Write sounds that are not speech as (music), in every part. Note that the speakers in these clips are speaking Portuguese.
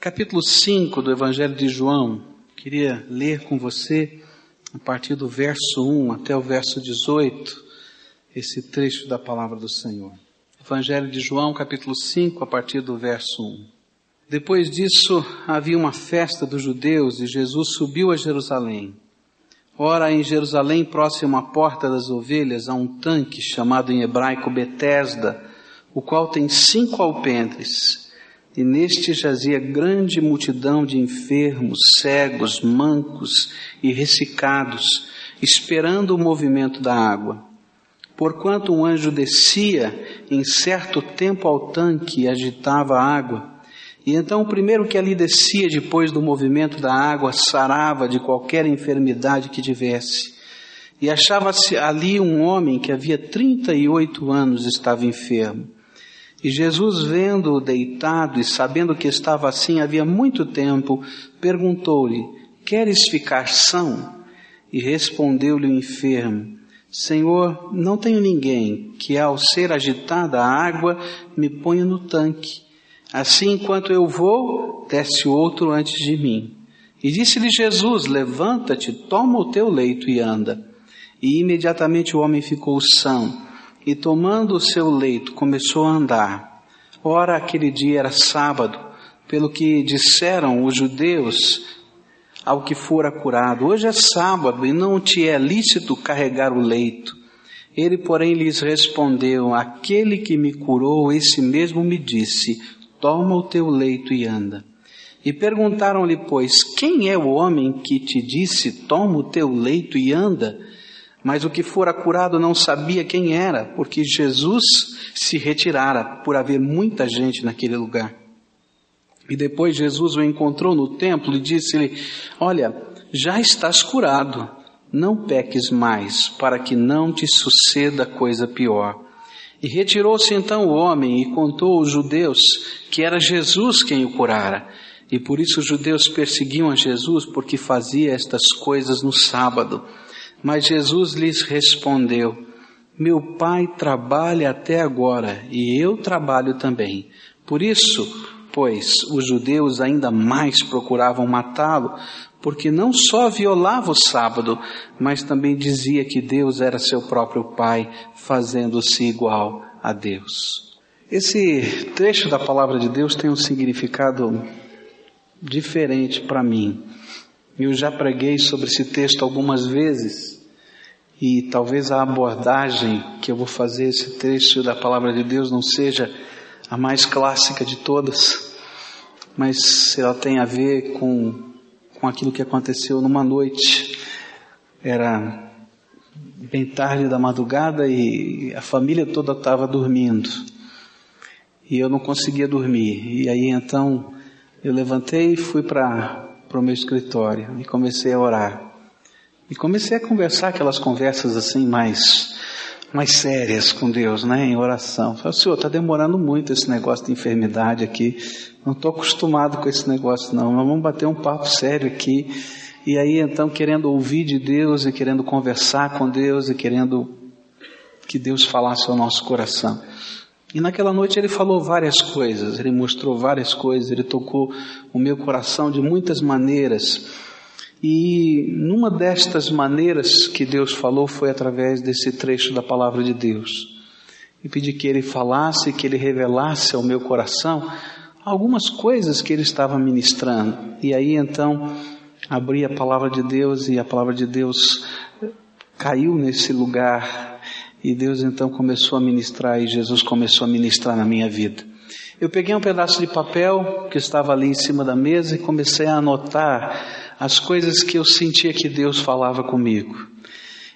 capítulo 5 do Evangelho de João. Queria ler com você a partir do verso 1 até o verso 18, esse trecho da palavra do Senhor. Evangelho de João, capítulo 5, a partir do verso 1. Depois disso, havia uma festa dos judeus e Jesus subiu a Jerusalém. Ora, em Jerusalém, próximo à porta das ovelhas, há um tanque chamado em hebraico Betesda, o qual tem cinco alpendres e neste jazia grande multidão de enfermos, cegos, mancos e ressecados, esperando o movimento da água. Porquanto um anjo descia em certo tempo ao tanque e agitava a água, e então o primeiro que ali descia depois do movimento da água sarava de qualquer enfermidade que tivesse. E achava-se ali um homem que havia trinta e oito anos estava enfermo. E Jesus, vendo-o deitado e sabendo que estava assim havia muito tempo, perguntou-lhe: Queres ficar são? E respondeu-lhe o enfermo: Senhor, não tenho ninguém que, ao ser agitada a água, me ponha no tanque. Assim, enquanto eu vou, desce outro antes de mim. E disse-lhe Jesus: Levanta-te, toma o teu leito e anda. E imediatamente o homem ficou são e tomando o seu leito começou a andar. Ora, aquele dia era sábado, pelo que disseram os judeus ao que fora curado: Hoje é sábado e não te é lícito carregar o leito. Ele, porém, lhes respondeu: Aquele que me curou, esse mesmo me disse: Toma o teu leito e anda. E perguntaram-lhe, pois, quem é o homem que te disse: Toma o teu leito e anda? Mas o que fora curado não sabia quem era, porque Jesus se retirara por haver muita gente naquele lugar. E depois Jesus o encontrou no templo e disse-lhe: Olha, já estás curado, não peques mais, para que não te suceda coisa pior. E retirou-se então o homem e contou aos judeus que era Jesus quem o curara. E por isso os judeus perseguiam a Jesus porque fazia estas coisas no sábado. Mas Jesus lhes respondeu: Meu pai trabalha até agora e eu trabalho também. Por isso, pois, os judeus ainda mais procuravam matá-lo, porque não só violava o sábado, mas também dizia que Deus era seu próprio pai, fazendo-se igual a Deus. Esse trecho da palavra de Deus tem um significado diferente para mim. Eu já preguei sobre esse texto algumas vezes e talvez a abordagem que eu vou fazer esse trecho da palavra de Deus não seja a mais clássica de todas, mas ela tem a ver com, com aquilo que aconteceu numa noite. Era bem tarde da madrugada e a família toda estava dormindo. E eu não conseguia dormir. E aí então eu levantei e fui para para o meu escritório e comecei a orar. E comecei a conversar aquelas conversas assim mais, mais sérias com Deus, né, em oração. Falei, Senhor, está demorando muito esse negócio de enfermidade aqui. Não estou acostumado com esse negócio não. Mas vamos bater um papo sério aqui. E aí então querendo ouvir de Deus e querendo conversar com Deus e querendo que Deus falasse ao nosso coração. E naquela noite ele falou várias coisas, ele mostrou várias coisas, ele tocou o meu coração de muitas maneiras. E numa destas maneiras que Deus falou foi através desse trecho da palavra de Deus. E pedi que ele falasse, que ele revelasse ao meu coração algumas coisas que ele estava ministrando. E aí então abri a palavra de Deus e a palavra de Deus caiu nesse lugar e Deus então começou a ministrar e Jesus começou a ministrar na minha vida. Eu peguei um pedaço de papel que estava ali em cima da mesa e comecei a anotar as coisas que eu sentia que Deus falava comigo.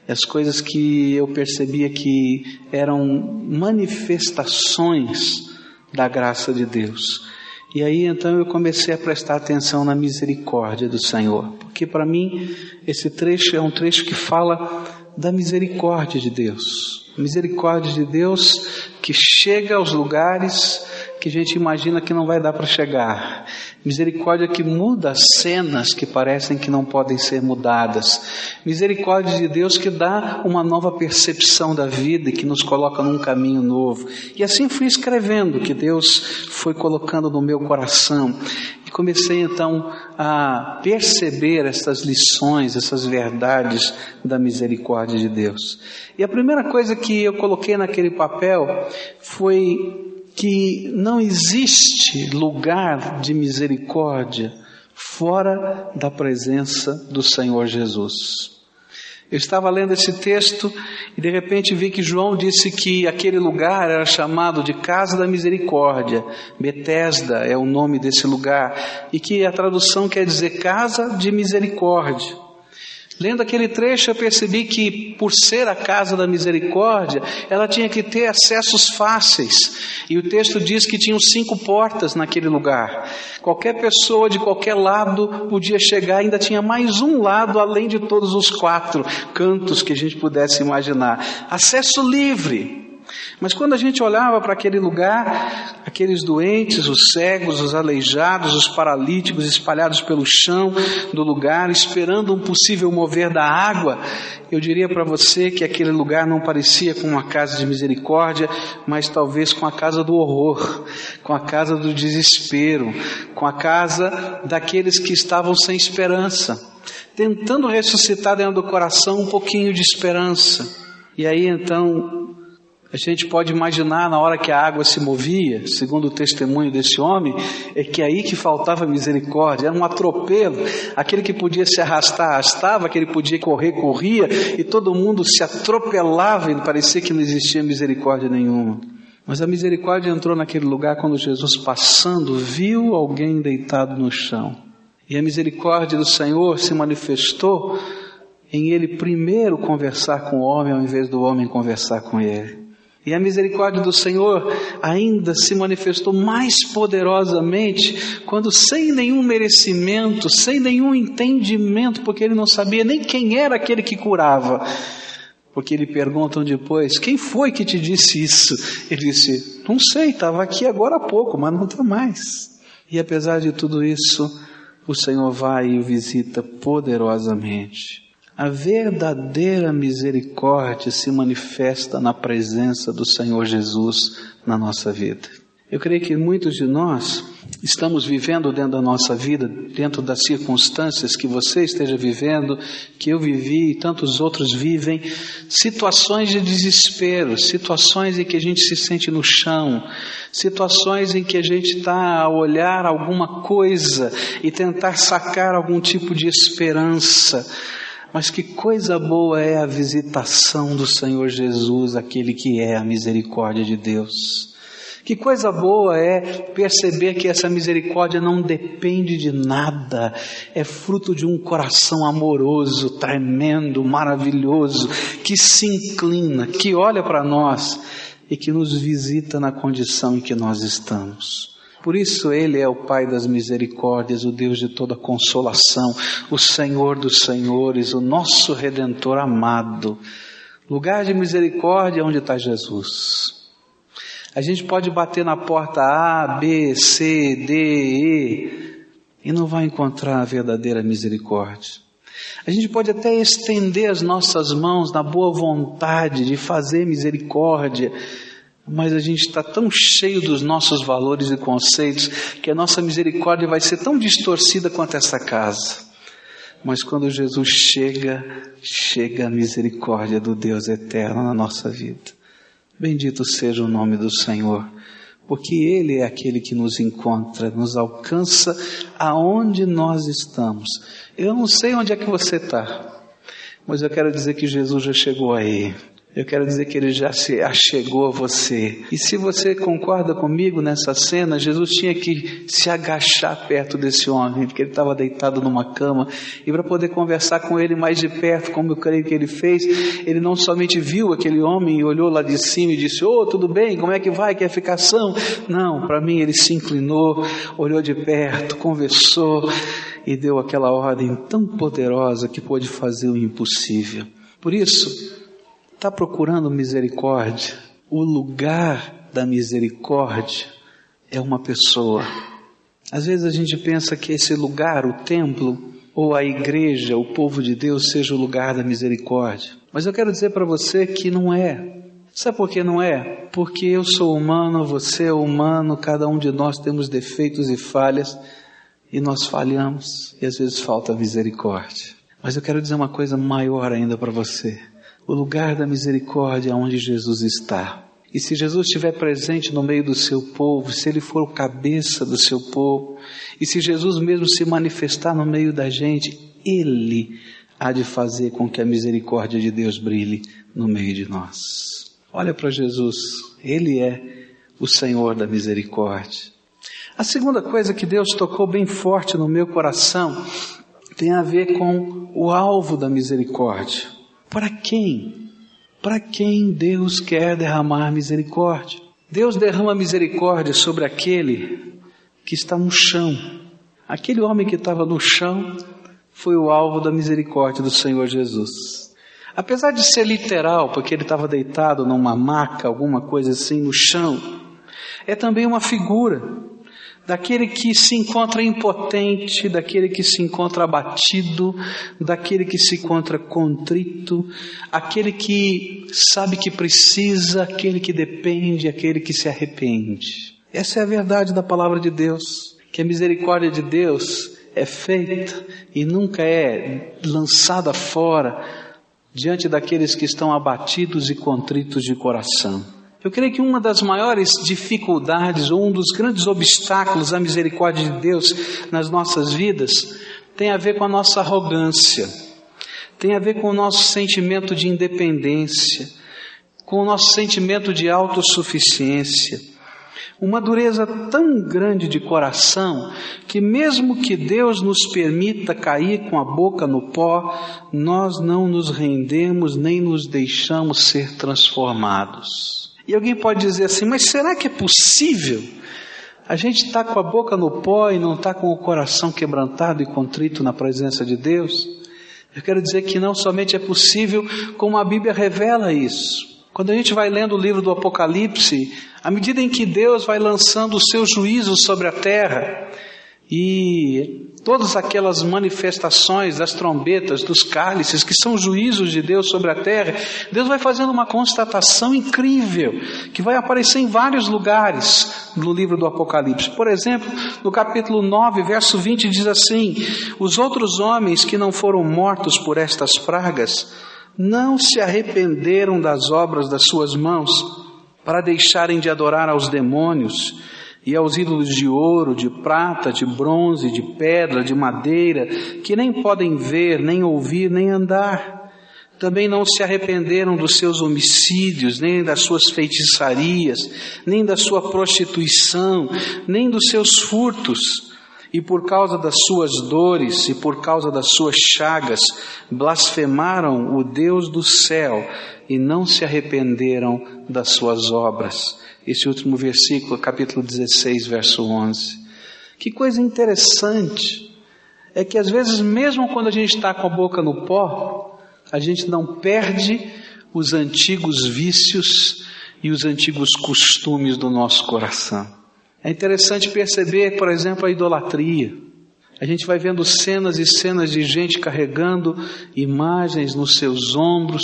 As coisas que eu percebia que eram manifestações da graça de Deus. E aí então eu comecei a prestar atenção na misericórdia do Senhor, porque para mim esse trecho é um trecho que fala da misericórdia de Deus. Misericórdia de Deus que chega aos lugares que a gente imagina que não vai dar para chegar. Misericórdia que muda as cenas que parecem que não podem ser mudadas. Misericórdia de Deus que dá uma nova percepção da vida e que nos coloca num caminho novo. E assim fui escrevendo que Deus foi colocando no meu coração comecei então a perceber essas lições, essas verdades da misericórdia de Deus. E a primeira coisa que eu coloquei naquele papel foi que não existe lugar de misericórdia fora da presença do Senhor Jesus. Eu estava lendo esse texto e de repente vi que João disse que aquele lugar era chamado de Casa da Misericórdia. Betesda é o nome desse lugar e que a tradução quer dizer Casa de Misericórdia. Lendo aquele trecho, eu percebi que, por ser a casa da misericórdia, ela tinha que ter acessos fáceis. E o texto diz que tinham cinco portas naquele lugar. Qualquer pessoa de qualquer lado podia chegar, ainda tinha mais um lado além de todos os quatro cantos que a gente pudesse imaginar. Acesso livre. Mas quando a gente olhava para aquele lugar, aqueles doentes, os cegos, os aleijados, os paralíticos espalhados pelo chão do lugar, esperando um possível mover da água, eu diria para você que aquele lugar não parecia com uma casa de misericórdia, mas talvez com a casa do horror, com a casa do desespero, com a casa daqueles que estavam sem esperança, tentando ressuscitar dentro do coração um pouquinho de esperança. E aí então a gente pode imaginar na hora que a água se movia, segundo o testemunho desse homem, é que aí que faltava misericórdia, era um atropelo. Aquele que podia se arrastar, arrastava, aquele que podia correr, corria, e todo mundo se atropelava e parecia que não existia misericórdia nenhuma. Mas a misericórdia entrou naquele lugar quando Jesus, passando, viu alguém deitado no chão. E a misericórdia do Senhor se manifestou em ele primeiro conversar com o homem ao invés do homem conversar com ele. E a misericórdia do Senhor ainda se manifestou mais poderosamente quando, sem nenhum merecimento, sem nenhum entendimento, porque ele não sabia nem quem era aquele que curava. Porque lhe perguntam depois: Quem foi que te disse isso? Ele disse: Não sei, estava aqui agora há pouco, mas não está mais. E apesar de tudo isso, o Senhor vai e o visita poderosamente. A verdadeira misericórdia se manifesta na presença do Senhor Jesus na nossa vida. Eu creio que muitos de nós estamos vivendo dentro da nossa vida, dentro das circunstâncias que você esteja vivendo, que eu vivi e tantos outros vivem, situações de desespero, situações em que a gente se sente no chão, situações em que a gente está a olhar alguma coisa e tentar sacar algum tipo de esperança mas que coisa boa é a visitação do Senhor Jesus, aquele que é a misericórdia de Deus. Que coisa boa é perceber que essa misericórdia não depende de nada, é fruto de um coração amoroso, tremendo, maravilhoso, que se inclina, que olha para nós e que nos visita na condição em que nós estamos. Por isso Ele é o Pai das misericórdias, o Deus de toda consolação, o Senhor dos senhores, o nosso Redentor amado. Lugar de misericórdia é onde está Jesus. A gente pode bater na porta A, B, C, D, E e não vai encontrar a verdadeira misericórdia. A gente pode até estender as nossas mãos na boa vontade de fazer misericórdia, mas a gente está tão cheio dos nossos valores e conceitos que a nossa misericórdia vai ser tão distorcida quanto essa casa. Mas quando Jesus chega, chega a misericórdia do Deus eterno na nossa vida. Bendito seja o nome do Senhor, porque Ele é aquele que nos encontra, nos alcança aonde nós estamos. Eu não sei onde é que você está, mas eu quero dizer que Jesus já chegou aí. Eu quero dizer que ele já se achegou a você. E se você concorda comigo nessa cena, Jesus tinha que se agachar perto desse homem, porque ele estava deitado numa cama, e para poder conversar com ele mais de perto, como eu creio que ele fez, ele não somente viu aquele homem e olhou lá de cima e disse: Ô, oh, tudo bem, como é que vai, que é ficação? Não, para mim ele se inclinou, olhou de perto, conversou e deu aquela ordem tão poderosa que pôde fazer o impossível. Por isso, Está procurando misericórdia? O lugar da misericórdia é uma pessoa. Às vezes a gente pensa que esse lugar, o templo, ou a igreja, o povo de Deus, seja o lugar da misericórdia. Mas eu quero dizer para você que não é. Sabe por que não é? Porque eu sou humano, você é humano, cada um de nós temos defeitos e falhas, e nós falhamos e às vezes falta misericórdia. Mas eu quero dizer uma coisa maior ainda para você. O lugar da misericórdia onde Jesus está. E se Jesus estiver presente no meio do seu povo, se ele for o cabeça do seu povo, e se Jesus mesmo se manifestar no meio da gente, ele há de fazer com que a misericórdia de Deus brilhe no meio de nós. Olha para Jesus, ele é o Senhor da misericórdia. A segunda coisa que Deus tocou bem forte no meu coração tem a ver com o alvo da misericórdia. Para quem? Para quem Deus quer derramar misericórdia? Deus derrama misericórdia sobre aquele que está no chão. Aquele homem que estava no chão foi o alvo da misericórdia do Senhor Jesus. Apesar de ser literal, porque ele estava deitado numa maca, alguma coisa assim, no chão, é também uma figura daquele que se encontra impotente, daquele que se encontra abatido, daquele que se encontra contrito, aquele que sabe que precisa, aquele que depende, aquele que se arrepende. Essa é a verdade da palavra de Deus, que a misericórdia de Deus é feita e nunca é lançada fora diante daqueles que estão abatidos e contritos de coração. Eu creio que uma das maiores dificuldades ou um dos grandes obstáculos à misericórdia de Deus nas nossas vidas tem a ver com a nossa arrogância, tem a ver com o nosso sentimento de independência, com o nosso sentimento de autossuficiência. Uma dureza tão grande de coração que, mesmo que Deus nos permita cair com a boca no pó, nós não nos rendemos nem nos deixamos ser transformados. E alguém pode dizer assim, mas será que é possível? A gente está com a boca no pó e não está com o coração quebrantado e contrito na presença de Deus? Eu quero dizer que não somente é possível, como a Bíblia revela isso. Quando a gente vai lendo o livro do Apocalipse, à medida em que Deus vai lançando o seu juízo sobre a terra, e todas aquelas manifestações das trombetas, dos cálices, que são juízos de Deus sobre a terra, Deus vai fazendo uma constatação incrível, que vai aparecer em vários lugares no livro do Apocalipse. Por exemplo, no capítulo 9, verso 20, diz assim: Os outros homens que não foram mortos por estas pragas, não se arrependeram das obras das suas mãos, para deixarem de adorar aos demônios, e aos ídolos de ouro, de prata, de bronze, de pedra, de madeira, que nem podem ver, nem ouvir, nem andar. Também não se arrependeram dos seus homicídios, nem das suas feitiçarias, nem da sua prostituição, nem dos seus furtos. E por causa das suas dores e por causa das suas chagas, blasfemaram o Deus do céu e não se arrependeram das suas obras esse último versículo, capítulo 16, verso 11. Que coisa interessante é que às vezes, mesmo quando a gente está com a boca no pó, a gente não perde os antigos vícios e os antigos costumes do nosso coração. É interessante perceber, por exemplo, a idolatria. A gente vai vendo cenas e cenas de gente carregando imagens nos seus ombros,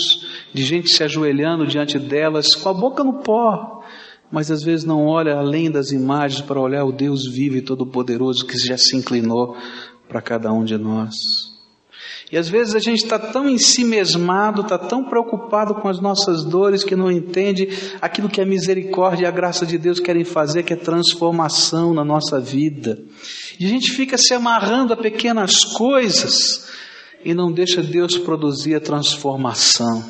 de gente se ajoelhando diante delas com a boca no pó, mas às vezes não olha além das imagens para olhar o Deus vivo e todo-poderoso que já se inclinou para cada um de nós. E às vezes a gente está tão em si mesmado, está tão preocupado com as nossas dores que não entende aquilo que a misericórdia e a graça de Deus querem fazer, que é transformação na nossa vida. E a gente fica se amarrando a pequenas coisas e não deixa Deus produzir a transformação.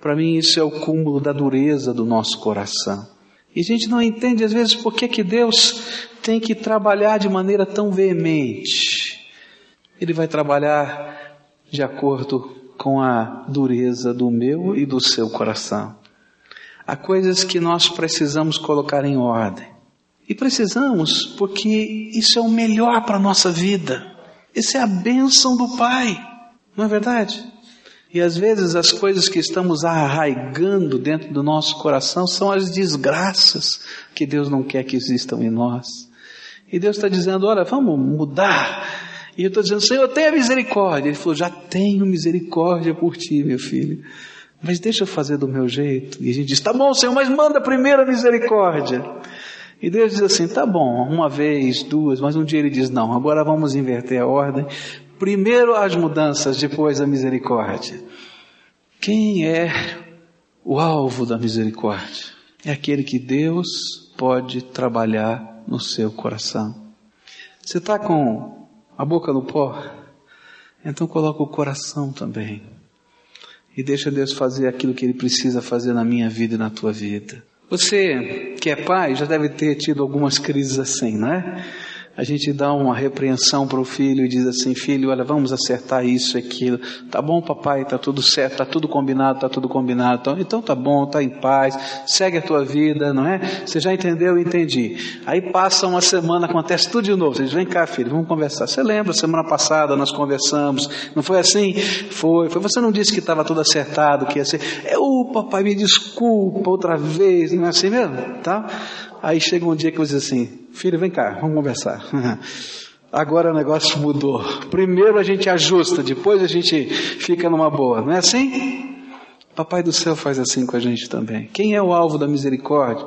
Para mim isso é o cúmulo da dureza do nosso coração. E a gente não entende às vezes por que, que Deus tem que trabalhar de maneira tão veemente. Ele vai trabalhar de acordo com a dureza do meu e do seu coração. Há coisas que nós precisamos colocar em ordem. E precisamos porque isso é o melhor para a nossa vida. Essa é a bênção do Pai. Não é verdade? E às vezes as coisas que estamos arraigando dentro do nosso coração são as desgraças que Deus não quer que existam em nós. E Deus está dizendo: olha, vamos mudar. E eu estou dizendo: Senhor, tenha misericórdia. Ele falou: já tenho misericórdia por ti, meu filho. Mas deixa eu fazer do meu jeito. E a gente diz: tá bom, Senhor, mas manda primeiro a misericórdia. E Deus diz assim: tá bom, uma vez, duas, mas um dia ele diz: não, agora vamos inverter a ordem. Primeiro as mudanças, depois a misericórdia. Quem é o alvo da misericórdia? É aquele que Deus pode trabalhar no seu coração. Você está com a boca no pó? Então coloca o coração também. E deixa Deus fazer aquilo que Ele precisa fazer na minha vida e na tua vida. Você que é pai já deve ter tido algumas crises assim, não é? A gente dá uma repreensão para o filho e diz assim, filho, olha, vamos acertar isso e aquilo. Tá bom, papai, tá tudo certo, tá tudo combinado, tá tudo combinado. Então, então tá bom, tá em paz, segue a tua vida, não é? Você já entendeu? Entendi. Aí passa uma semana, acontece tudo de novo. Você diz, vem cá, filho, vamos conversar. Você lembra, semana passada nós conversamos, não foi assim? Foi, foi. Você não disse que estava tudo acertado, que ia ser. É, o papai, me desculpa outra vez, não é assim mesmo? Tá? Aí chega um dia que eu diz assim, filho, vem cá, vamos conversar. (laughs) Agora o negócio mudou. Primeiro a gente ajusta, depois a gente fica numa boa. Não é assim? Papai do céu faz assim com a gente também. Quem é o alvo da misericórdia?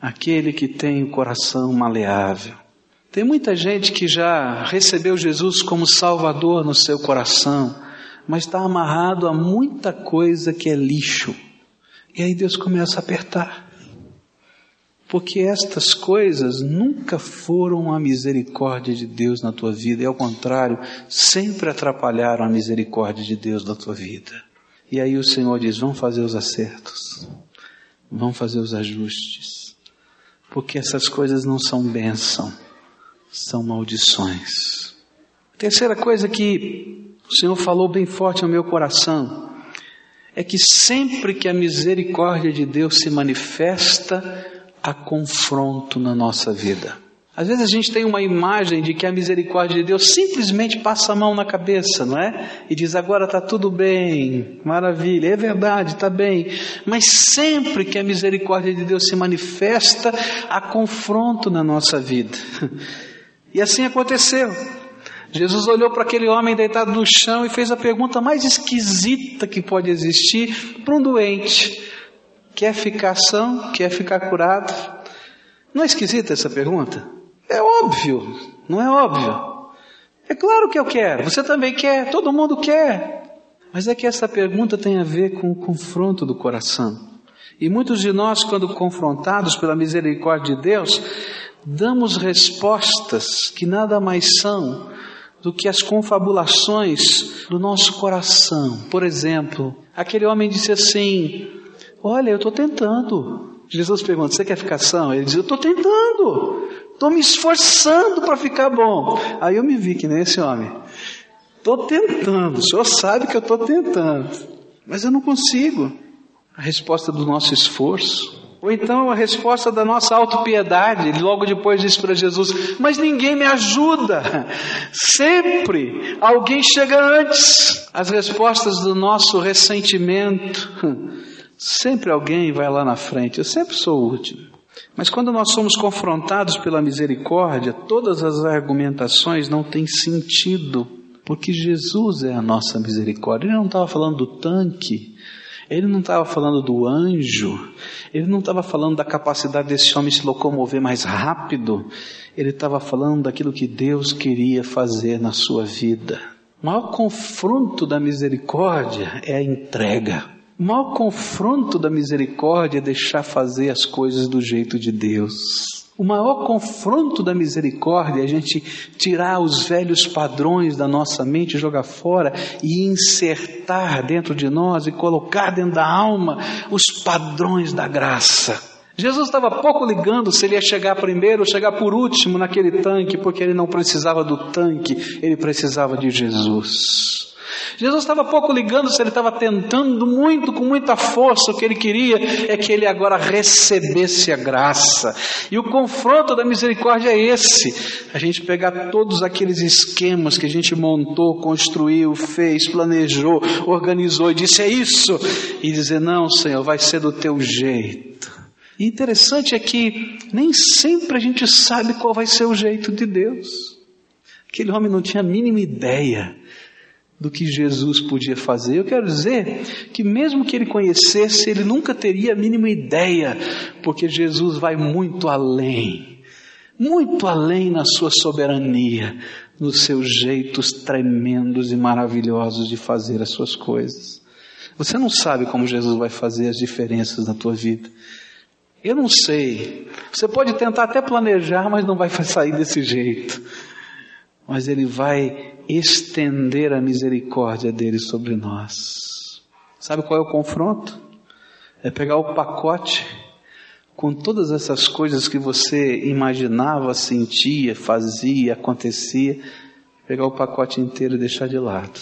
Aquele que tem o coração maleável. Tem muita gente que já recebeu Jesus como Salvador no seu coração, mas está amarrado a muita coisa que é lixo. E aí Deus começa a apertar. Porque estas coisas nunca foram a misericórdia de Deus na tua vida, e ao contrário, sempre atrapalharam a misericórdia de Deus na tua vida. E aí o Senhor diz: vamos fazer os acertos, vamos fazer os ajustes, porque essas coisas não são bênção, são maldições. terceira coisa que o Senhor falou bem forte no meu coração é que sempre que a misericórdia de Deus se manifesta, a confronto na nossa vida. Às vezes a gente tem uma imagem de que a misericórdia de Deus simplesmente passa a mão na cabeça, não é? E diz agora está tudo bem, maravilha, é verdade, está bem. Mas sempre que a misericórdia de Deus se manifesta, há confronto na nossa vida. E assim aconteceu. Jesus olhou para aquele homem deitado no chão e fez a pergunta mais esquisita que pode existir para um doente. Quer ficar são? Quer ficar curado? Não é esquisita essa pergunta? É óbvio, não é óbvio? É claro que eu quero, você também quer, todo mundo quer. Mas é que essa pergunta tem a ver com o confronto do coração. E muitos de nós, quando confrontados pela misericórdia de Deus, damos respostas que nada mais são do que as confabulações do nosso coração. Por exemplo, aquele homem disse assim: Olha, eu estou tentando. Jesus pergunta: Você quer ficar são? Ele diz: Eu estou tentando. Estou me esforçando para ficar bom. Aí eu me vi que nem esse homem. Estou tentando. O senhor sabe que eu estou tentando. Mas eu não consigo. A resposta do nosso esforço. Ou então a resposta da nossa autopiedade, ele logo depois disse para Jesus: Mas ninguém me ajuda. Sempre alguém chega antes. As respostas do nosso ressentimento Sempre alguém vai lá na frente, eu sempre sou o último. Mas quando nós somos confrontados pela misericórdia, todas as argumentações não têm sentido, porque Jesus é a nossa misericórdia. Ele não estava falando do tanque, ele não estava falando do anjo, ele não estava falando da capacidade desse homem se locomover mais rápido, ele estava falando daquilo que Deus queria fazer na sua vida. O maior confronto da misericórdia é a entrega. O maior confronto da misericórdia é deixar fazer as coisas do jeito de Deus. O maior confronto da misericórdia é a gente tirar os velhos padrões da nossa mente, jogar fora e insertar dentro de nós e colocar dentro da alma os padrões da graça. Jesus estava pouco ligando se ele ia chegar primeiro ou chegar por último naquele tanque, porque ele não precisava do tanque, ele precisava de Jesus. Jesus estava pouco ligando se ele estava tentando muito, com muita força, o que ele queria é que ele agora recebesse a graça. E o confronto da misericórdia é esse: a gente pegar todos aqueles esquemas que a gente montou, construiu, fez, planejou, organizou e disse é isso, e dizer: não, Senhor, vai ser do teu jeito. E interessante é que nem sempre a gente sabe qual vai ser o jeito de Deus. Aquele homem não tinha a mínima ideia do que Jesus podia fazer. Eu quero dizer que, mesmo que ele conhecesse, ele nunca teria a mínima ideia, porque Jesus vai muito além, muito além na sua soberania, nos seus jeitos tremendos e maravilhosos de fazer as suas coisas. Você não sabe como Jesus vai fazer as diferenças na tua vida. Eu não sei. Você pode tentar até planejar, mas não vai (laughs) sair desse jeito. Mas Ele vai estender a misericórdia dele sobre nós. Sabe qual é o confronto? É pegar o pacote com todas essas coisas que você imaginava, sentia, fazia, acontecia, pegar o pacote inteiro e deixar de lado.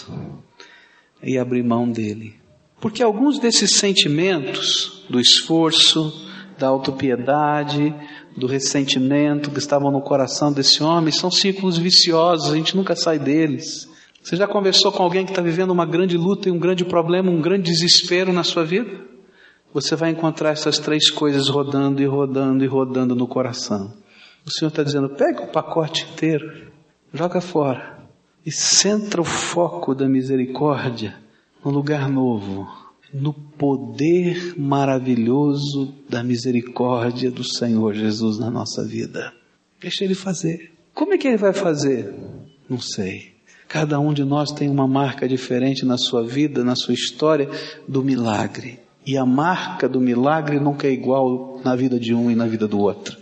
E abrir mão dele. Porque alguns desses sentimentos, do esforço, da autopiedade, do ressentimento que estavam no coração desse homem, são círculos viciosos, a gente nunca sai deles. Você já conversou com alguém que está vivendo uma grande luta e um grande problema, um grande desespero na sua vida? Você vai encontrar essas três coisas rodando e rodando e rodando no coração. O Senhor está dizendo: pega o pacote inteiro, joga fora e centra o foco da misericórdia no lugar novo, no poder maravilhoso da misericórdia do Senhor Jesus na nossa vida. Deixa Ele fazer. Como é que Ele vai fazer? Não sei. Cada um de nós tem uma marca diferente na sua vida, na sua história, do milagre. E a marca do milagre nunca é igual na vida de um e na vida do outro.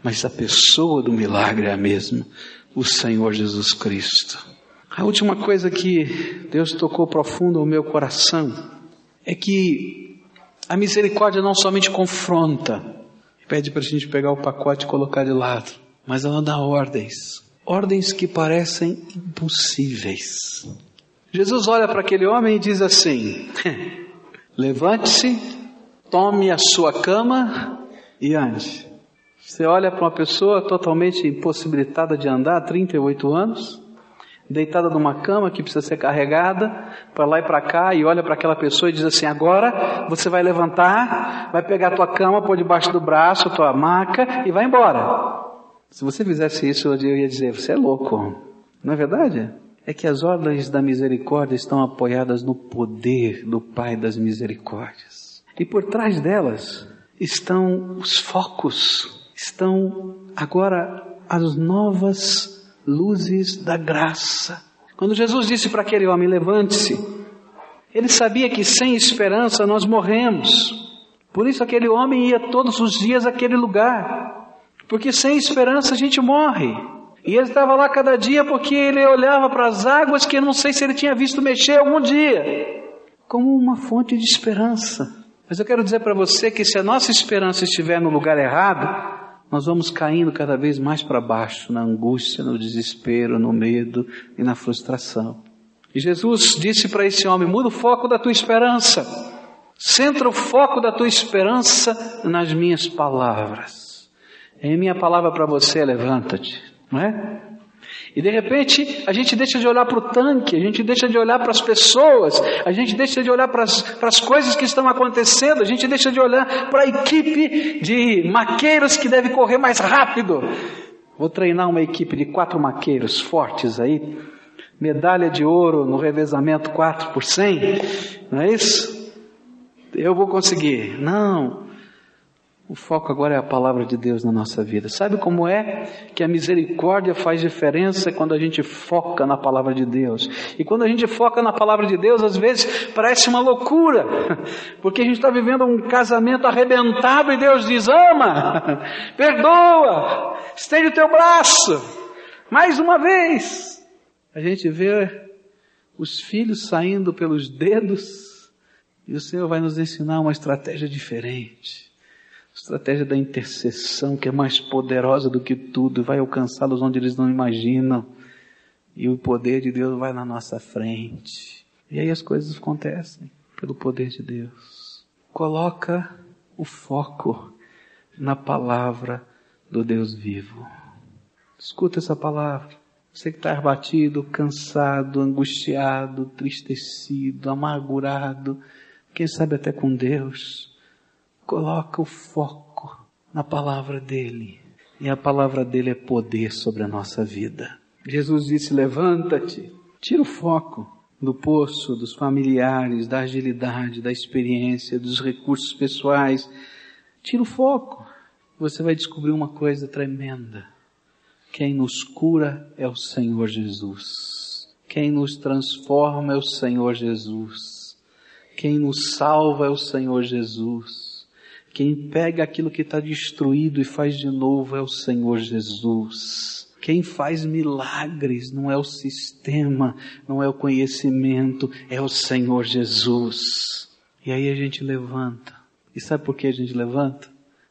Mas a pessoa do milagre é a mesma, o Senhor Jesus Cristo. A última coisa que Deus tocou profundo no meu coração é que a misericórdia não somente confronta, pede para a gente pegar o pacote e colocar de lado, mas ela dá ordens, ordens que parecem impossíveis. Jesus olha para aquele homem e diz assim: (laughs) levante-se, tome a sua cama e ande. Você olha para uma pessoa totalmente impossibilitada de andar há 38 anos, deitada numa cama que precisa ser carregada para lá e para cá e olha para aquela pessoa e diz assim: agora você vai levantar, vai pegar a tua cama, pôr debaixo do braço, tua maca e vai embora. Se você fizesse isso, eu ia dizer: você é louco, não é verdade? É que as ordens da misericórdia estão apoiadas no poder do Pai das misericórdias. E por trás delas estão os focos, estão agora as novas luzes da graça. Quando Jesus disse para aquele homem: levante-se, ele sabia que sem esperança nós morremos. Por isso aquele homem ia todos os dias àquele lugar. Porque sem esperança a gente morre. E ele estava lá cada dia porque ele olhava para as águas que eu não sei se ele tinha visto mexer algum dia. Como uma fonte de esperança. Mas eu quero dizer para você que se a nossa esperança estiver no lugar errado, nós vamos caindo cada vez mais para baixo, na angústia, no desespero, no medo e na frustração. E Jesus disse para esse homem: muda o foco da tua esperança, centra o foco da tua esperança nas minhas palavras. Em minha palavra para você, levanta-te, não é? E de repente a gente deixa de olhar para o tanque, a gente deixa de olhar para as pessoas, a gente deixa de olhar para as, coisas que estão acontecendo, a gente deixa de olhar para a equipe de maqueiros que deve correr mais rápido. Vou treinar uma equipe de quatro maqueiros fortes aí, medalha de ouro no revezamento 4 por 100, não é isso? Eu vou conseguir. Não, o foco agora é a palavra de Deus na nossa vida. Sabe como é que a misericórdia faz diferença quando a gente foca na palavra de Deus? E quando a gente foca na palavra de Deus, às vezes parece uma loucura, (laughs) porque a gente está vivendo um casamento arrebentado e Deus diz: ama, (laughs) perdoa, estende o teu braço, mais uma vez. A gente vê os filhos saindo pelos dedos e o Senhor vai nos ensinar uma estratégia diferente estratégia da intercessão, que é mais poderosa do que tudo, vai alcançá-los onde eles não imaginam. E o poder de Deus vai na nossa frente. E aí as coisas acontecem pelo poder de Deus. Coloca o foco na palavra do Deus vivo. Escuta essa palavra. Você que está abatido, cansado, angustiado, tristecido, amargurado, quem sabe até com Deus coloca o foco na palavra dele. E a palavra dele é poder sobre a nossa vida. Jesus disse: Levanta-te, tira o foco do poço, dos familiares, da agilidade, da experiência, dos recursos pessoais Tira o foco. Você vai descobrir uma coisa tremenda. Quem nos cura é o Senhor Jesus. Quem nos transforma é o Senhor Jesus. Quem nos salva é o Senhor Jesus. Quem pega aquilo que está destruído e faz de novo é o Senhor Jesus. Quem faz milagres não é o sistema, não é o conhecimento, é o Senhor Jesus. E aí a gente levanta. E sabe por que a gente levanta?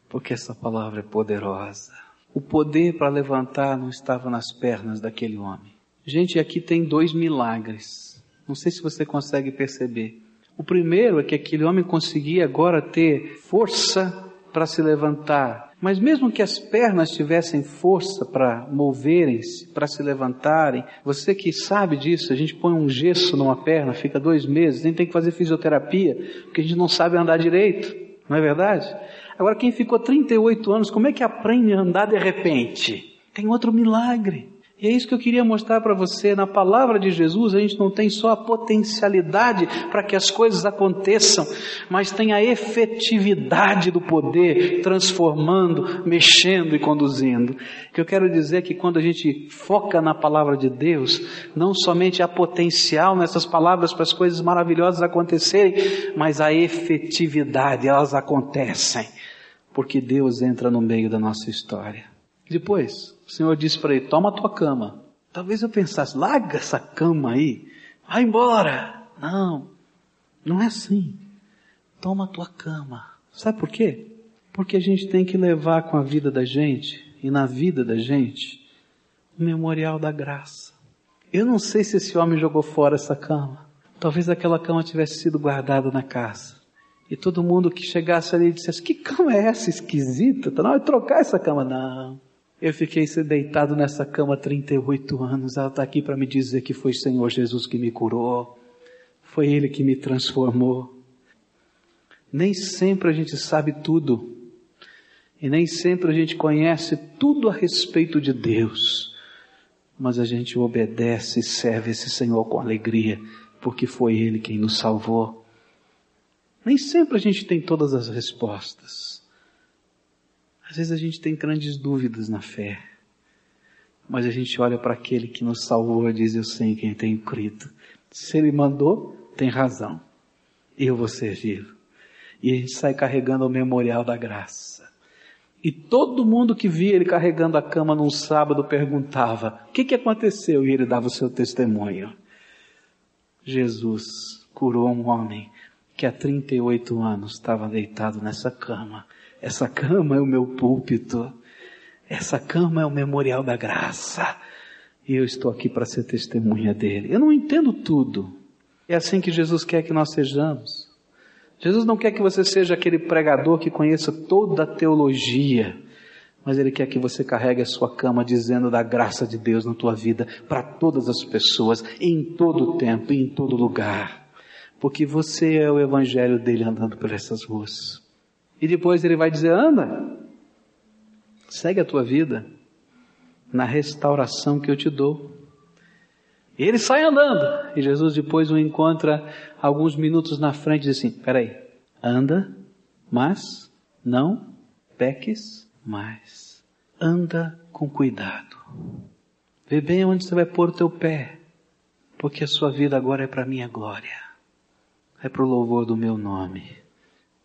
Porque essa palavra é poderosa. O poder para levantar não estava nas pernas daquele homem. Gente, aqui tem dois milagres. Não sei se você consegue perceber. O primeiro é que aquele homem conseguia agora ter força para se levantar. Mas mesmo que as pernas tivessem força para moverem-se, para se levantarem, você que sabe disso, a gente põe um gesso numa perna, fica dois meses, nem tem que fazer fisioterapia, porque a gente não sabe andar direito, não é verdade? Agora, quem ficou 38 anos, como é que aprende a andar de repente? Tem outro milagre. E é isso que eu queria mostrar para você. Na palavra de Jesus, a gente não tem só a potencialidade para que as coisas aconteçam, mas tem a efetividade do poder transformando, mexendo e conduzindo. O que eu quero dizer é que quando a gente foca na palavra de Deus, não somente há potencial nessas palavras para as coisas maravilhosas acontecerem, mas a efetividade, elas acontecem, porque Deus entra no meio da nossa história. Depois, o Senhor disse para ele: Toma a tua cama. Talvez eu pensasse: Larga essa cama aí, vai embora. Não, não é assim. Toma a tua cama. Sabe por quê? Porque a gente tem que levar com a vida da gente e na vida da gente o memorial da graça. Eu não sei se esse homem jogou fora essa cama. Talvez aquela cama tivesse sido guardada na casa. E todo mundo que chegasse ali dissesse: Que cama é essa esquisita? Tá na hora de trocar essa cama. Não. Eu fiquei deitado nessa cama 38 anos. Ela está aqui para me dizer que foi o Senhor Jesus que me curou. Foi Ele que me transformou. Nem sempre a gente sabe tudo. E nem sempre a gente conhece tudo a respeito de Deus. Mas a gente obedece e serve esse Senhor com alegria, porque foi Ele quem nos salvou. Nem sempre a gente tem todas as respostas. Às vezes a gente tem grandes dúvidas na fé, mas a gente olha para aquele que nos salvou e diz: Eu sei em quem tenho crido. Se ele mandou, tem razão. Eu vou servi-lo. E a gente sai carregando o memorial da graça. E todo mundo que via ele carregando a cama num sábado perguntava: O que, que aconteceu? E ele dava o seu testemunho. Jesus curou um homem que há 38 anos estava deitado nessa cama essa cama é o meu púlpito. Essa cama é o memorial da graça. E eu estou aqui para ser testemunha dele. Eu não entendo tudo. É assim que Jesus quer que nós sejamos. Jesus não quer que você seja aquele pregador que conheça toda a teologia, mas Ele quer que você carregue a sua cama dizendo da graça de Deus na tua vida para todas as pessoas, em todo tempo em todo lugar. Porque você é o Evangelho dele andando por essas ruas. E depois ele vai dizer: anda, segue a tua vida na restauração que eu te dou. E ele sai andando. E Jesus depois o encontra alguns minutos na frente e diz assim: peraí, anda, mas não peques mais. Anda com cuidado. Vê bem onde você vai pôr o teu pé. Porque a sua vida agora é para minha glória. É para o louvor do meu nome.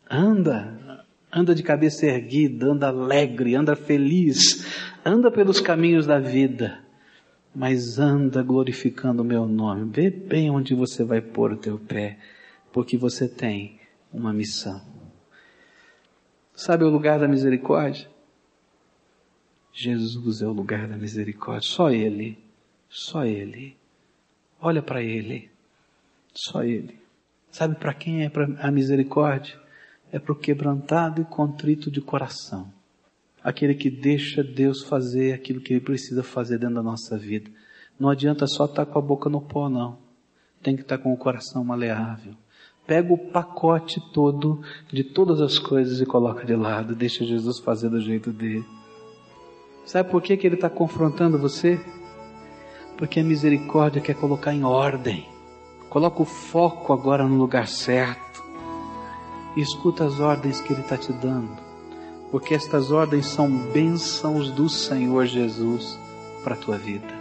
Anda, anda de cabeça erguida, anda alegre, anda feliz, anda pelos caminhos da vida, mas anda glorificando o meu nome. Vê bem onde você vai pôr o teu pé, porque você tem uma missão. Sabe o lugar da misericórdia? Jesus é o lugar da misericórdia, só Ele, só Ele. Olha para Ele, só Ele. Sabe para quem é a misericórdia? É para o quebrantado e contrito de coração. Aquele que deixa Deus fazer aquilo que Ele precisa fazer dentro da nossa vida. Não adianta só estar com a boca no pó, não. Tem que estar com o coração maleável. Pega o pacote todo de todas as coisas e coloca de lado. Deixa Jesus fazer do jeito dele. Sabe por que, que Ele está confrontando você? Porque a misericórdia quer colocar em ordem. Coloca o foco agora no lugar certo e escuta as ordens que Ele está te dando. porque estas ordens são bênçãos do Senhor Jesus para a tua vida.